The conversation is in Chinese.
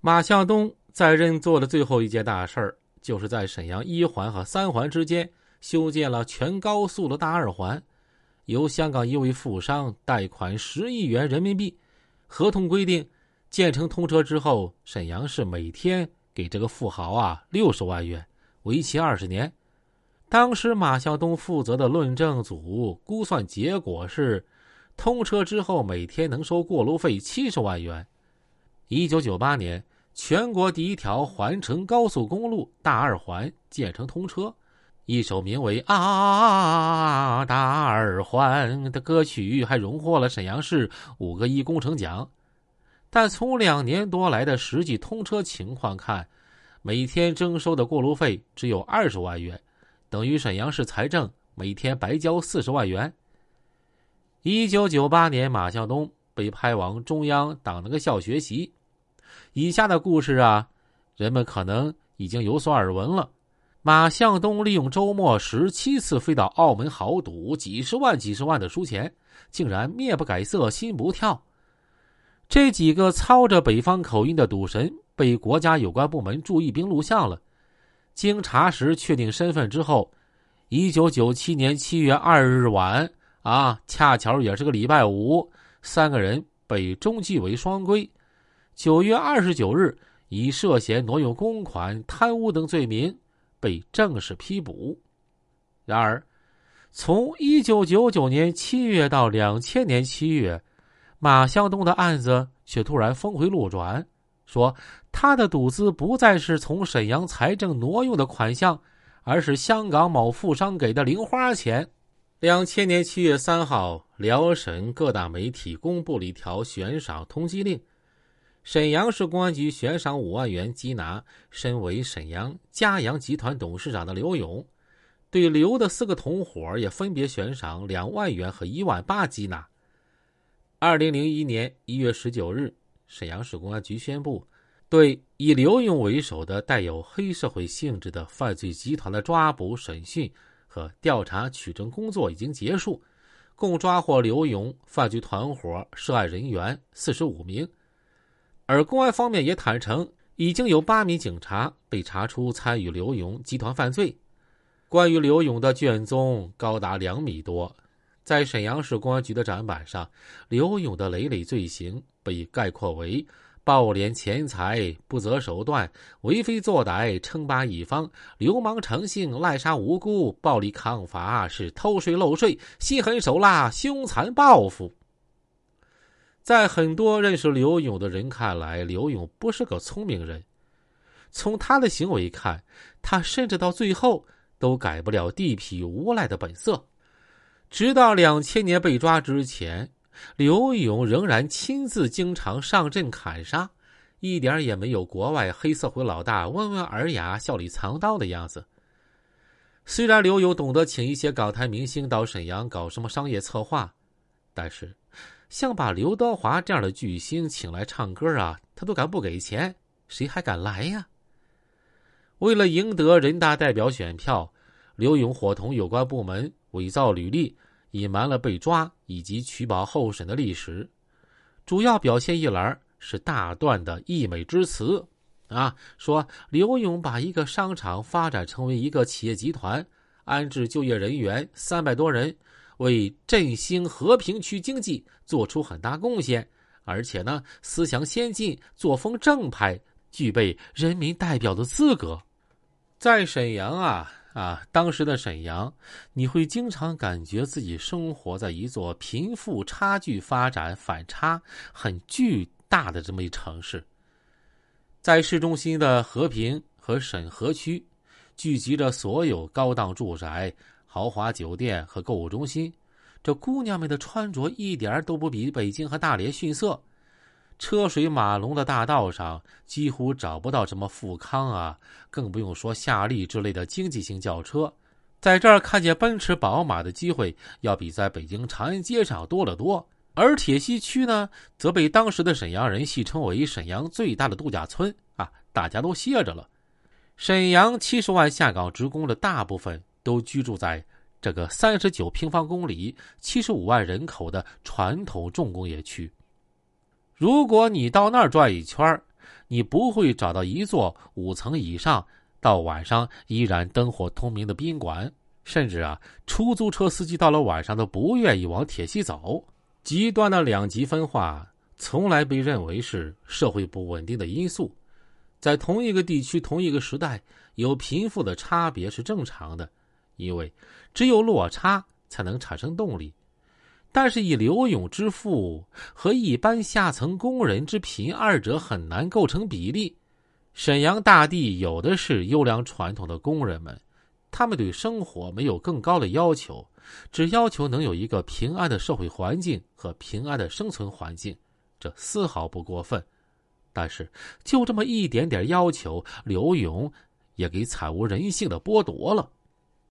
马向东在任做的最后一件大事儿，就是在沈阳一环和三环之间修建了全高速的大二环，由香港一位富商贷款十亿元人民币，合同规定，建成通车之后，沈阳市每天给这个富豪啊六十万元，为期二十年。当时马向东负责的论证组估算结果是，通车之后每天能收过路费七十万元。一九九八年，全国第一条环城高速公路大二环建成通车，一首名为《啊大二环》的歌曲还荣获了沈阳市五个一工程奖。但从两年多来的实际通车情况看，每天征收的过路费只有二十万元，等于沈阳市财政每天白交四十万元。一九九八年，马向东被派往中央党那个校学习。以下的故事啊，人们可能已经有所耳闻了。马向东利用周末十七次飞到澳门豪赌几十万、几十万的输钱，竟然面不改色心不跳。这几个操着北方口音的赌神被国家有关部门注意并录像了。经查实确定身份之后，一九九七年七月二日晚啊，恰巧也是个礼拜五，三个人被中纪委双规。九月二十九日，以涉嫌挪用公款、贪污等罪名被正式批捕。然而，从一九九九年七月到两千年七月，马向东的案子却突然峰回路转，说他的赌资不再是从沈阳财政挪用的款项，而是香港某富商给的零花钱。两千年七月三号，辽沈各大媒体公布了一条悬赏通缉令。沈阳市公安局悬赏五万元缉拿身为沈阳嘉阳集团董事长的刘勇，对刘的四个同伙也分别悬赏两万元和一万八缉拿。二零零一年一月十九日，沈阳市公安局宣布，对以刘勇为首的带有黑社会性质的犯罪集团的抓捕、审讯和调查取证工作已经结束，共抓获刘勇犯罪团伙涉案人员四十五名。而公安方面也坦诚，已经有八名警察被查出参与刘勇集团犯罪。关于刘勇的卷宗高达两米多，在沈阳市公安局的展板上，刘勇的累累罪行被概括为：暴敛钱财、不择手段、为非作歹、称霸一方、流氓成性、滥杀无辜、暴力抗法，是偷税漏税、心狠手辣、凶残报复。在很多认识刘勇的人看来，刘勇不是个聪明人。从他的行为看，他甚至到最后都改不了地痞无赖的本色。直到两千年被抓之前，刘勇仍然亲自经常上阵砍杀，一点也没有国外黑社会老大温文尔雅、笑里藏刀的样子。虽然刘勇懂得请一些港台明星到沈阳搞什么商业策划，但是。像把刘德华这样的巨星请来唱歌啊，他都敢不给钱，谁还敢来呀？为了赢得人大代表选票，刘勇伙同有关部门伪造履历，隐瞒了被抓以及取保候审的历史。主要表现一栏是大段的溢美之词，啊，说刘勇把一个商场发展成为一个企业集团，安置就业人员三百多人。为振兴和平区经济做出很大贡献，而且呢，思想先进，作风正派，具备人民代表的资格。在沈阳啊啊，当时的沈阳，你会经常感觉自己生活在一座贫富差距发展反差很巨大的这么一城市。在市中心的和平和沈河区，聚集着所有高档住宅。豪华酒店和购物中心，这姑娘们的穿着一点都不比北京和大连逊色。车水马龙的大道上，几乎找不到什么富康啊，更不用说夏利之类的经济型轿车。在这儿看见奔驰、宝马的机会，要比在北京长安街上多得多。而铁西区呢，则被当时的沈阳人戏称为沈阳最大的度假村啊，大家都歇着了。沈阳七十万下岗职工的大部分。都居住在这个三十九平方公里、七十五万人口的传统重工业区。如果你到那儿转一圈你不会找到一座五层以上、到晚上依然灯火通明的宾馆。甚至啊，出租车司机到了晚上都不愿意往铁西走。极端的两极分化从来被认为是社会不稳定的因素。在同一个地区、同一个时代，有贫富的差别是正常的，因为只有落差才能产生动力。但是以刘勇之富和一般下层工人之贫，二者很难构成比例。沈阳大地有的是优良传统的工人们。他们对生活没有更高的要求，只要求能有一个平安的社会环境和平安的生存环境，这丝毫不过分。但是，就这么一点点要求，刘勇也给惨无人性的剥夺了。